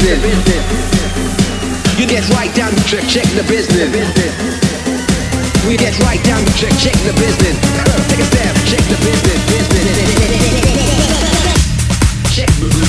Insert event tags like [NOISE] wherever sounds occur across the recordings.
business. You get right down to check, check the business. We get right down to check, check the business. [LAUGHS] Take a step, check the business, business. Check the business.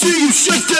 see you shake.